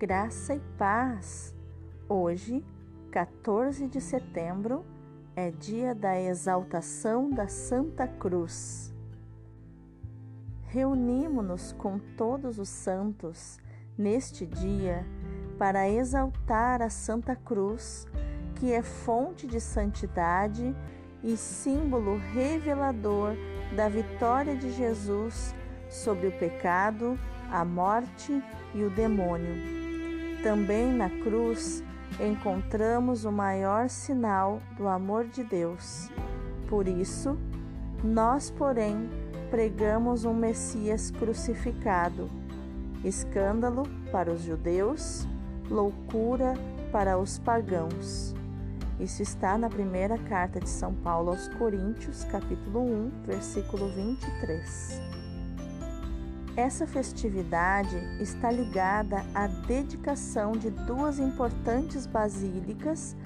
Graça e paz. Hoje, 14 de setembro, é dia da exaltação da Santa Cruz. Reunimo-nos com todos os santos neste dia para exaltar a Santa Cruz, que é fonte de santidade e símbolo revelador da vitória de Jesus sobre o pecado, a morte e o demônio. Também na cruz encontramos o maior sinal do amor de Deus. Por isso, nós, porém, pregamos um Messias crucificado, escândalo para os judeus, loucura para os pagãos. Isso está na primeira carta de São Paulo aos Coríntios, capítulo 1, versículo 23. Essa festividade está ligada à dedicação de duas importantes basílicas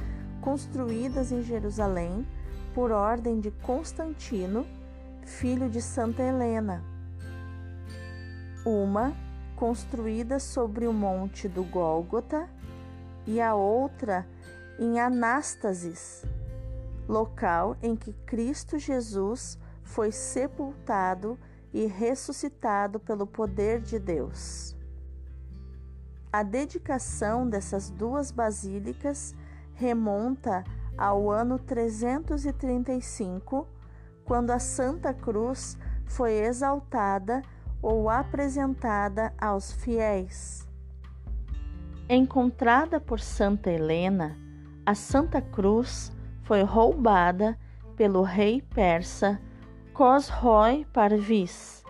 construídas em Jerusalém por ordem de Constantino, filho de Santa Helena. Uma construída sobre o monte do Gólgota e a outra em Anástasis, local em que Cristo Jesus foi sepultado e ressuscitado pelo poder de Deus. A dedicação dessas duas basílicas remonta ao ano 335, quando a Santa Cruz foi exaltada ou apresentada aos fiéis. Encontrada por Santa Helena, a Santa Cruz foi roubada pelo rei persa Cosroy Parvis.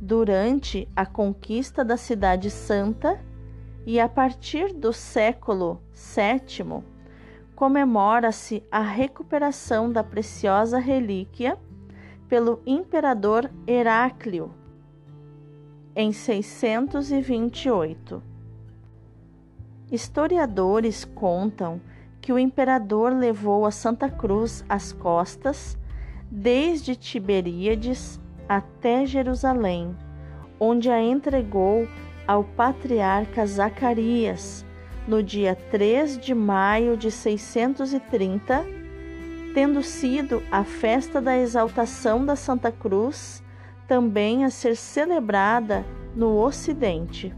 Durante a conquista da Cidade Santa e a partir do século VII, comemora-se a recuperação da preciosa relíquia pelo imperador Heráclio em 628. Historiadores contam que o imperador levou a Santa Cruz às costas desde Tiberíades até Jerusalém, onde a entregou ao patriarca Zacarias no dia 3 de maio de 630, tendo sido a festa da exaltação da Santa Cruz também a ser celebrada no Ocidente.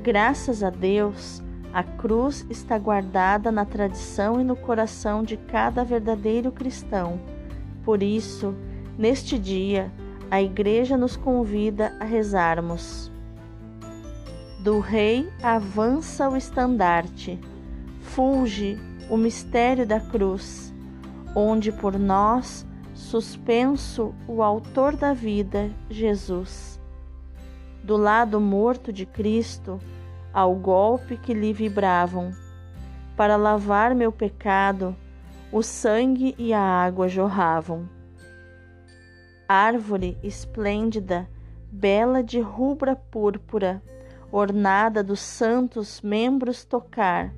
Graças a Deus, a cruz está guardada na tradição e no coração de cada verdadeiro cristão. Por isso, neste dia, a Igreja nos convida a rezarmos. Do Rei avança o estandarte, fulge o mistério da cruz, onde por nós suspenso o Autor da vida, Jesus. Do lado morto de Cristo, ao golpe que lhe vibravam. Para lavar meu pecado, o sangue e a água jorravam. Árvore esplêndida, bela de rubra púrpura, ornada dos santos membros tocar,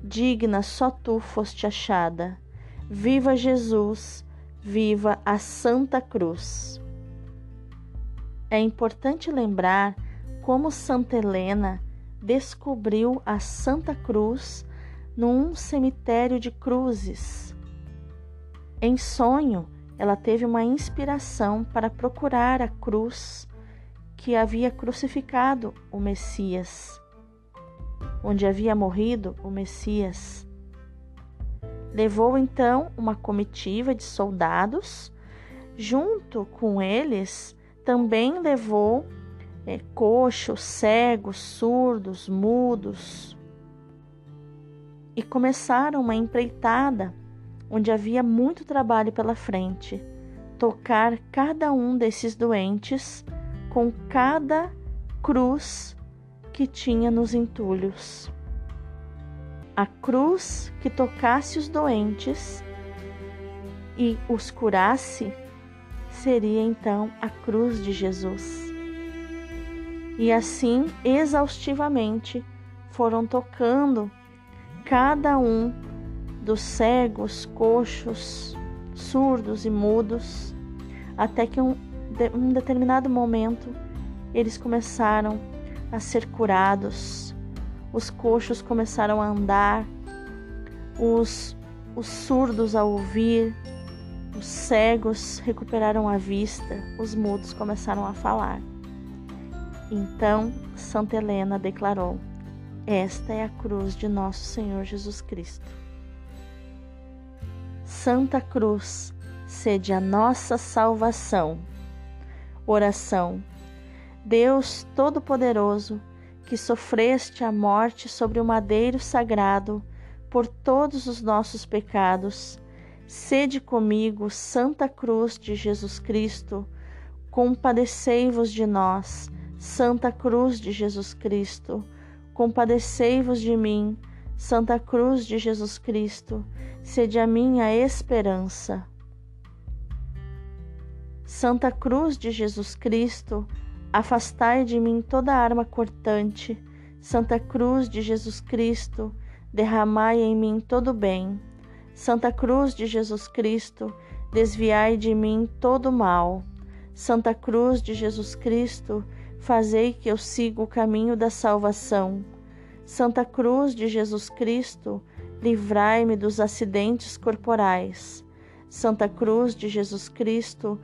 digna só tu foste achada. Viva Jesus, viva a Santa Cruz. É importante lembrar como Santa Helena descobriu a Santa Cruz num cemitério de cruzes. Em sonho, ela teve uma inspiração para procurar a cruz que havia crucificado o Messias, onde havia morrido o Messias. Levou então uma comitiva de soldados, junto com eles também levou é, coxos, cegos, surdos, mudos. E começaram uma empreitada onde havia muito trabalho pela frente, tocar cada um desses doentes com cada cruz que tinha nos entulhos. A cruz que tocasse os doentes e os curasse seria então a cruz de Jesus. E assim, exaustivamente, foram tocando cada um dos cegos, coxos, surdos e mudos, até que um, um determinado momento eles começaram a ser curados, os coxos começaram a andar, os, os surdos a ouvir, os cegos recuperaram a vista, os mudos começaram a falar. Então Santa Helena declarou: Esta é a cruz de nosso Senhor Jesus Cristo. Santa Cruz, sede a nossa salvação. Oração. Deus Todo-Poderoso, que sofreste a morte sobre o madeiro sagrado por todos os nossos pecados, sede comigo, Santa Cruz de Jesus Cristo, compadecei-vos de nós Santa Cruz de Jesus Cristo, compadecei-vos de mim. Santa Cruz de Jesus Cristo, sede a minha esperança. Santa Cruz de Jesus Cristo, afastai de mim toda arma cortante. Santa Cruz de Jesus Cristo, derramai em mim todo bem. Santa Cruz de Jesus Cristo, desviai de mim todo mal. Santa Cruz de Jesus Cristo, fazei que eu siga o caminho da salvação. Santa Cruz de Jesus Cristo, livrai-me dos acidentes corporais. Santa Cruz de Jesus Cristo,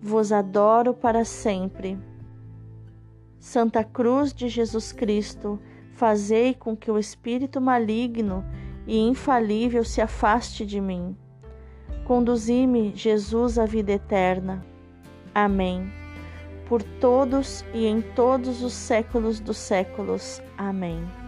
vos adoro para sempre. Santa Cruz de Jesus Cristo, fazei com que o espírito maligno e infalível se afaste de mim. Conduzi-me, Jesus, à vida eterna. Amém por todos e em todos os séculos dos séculos. Amém.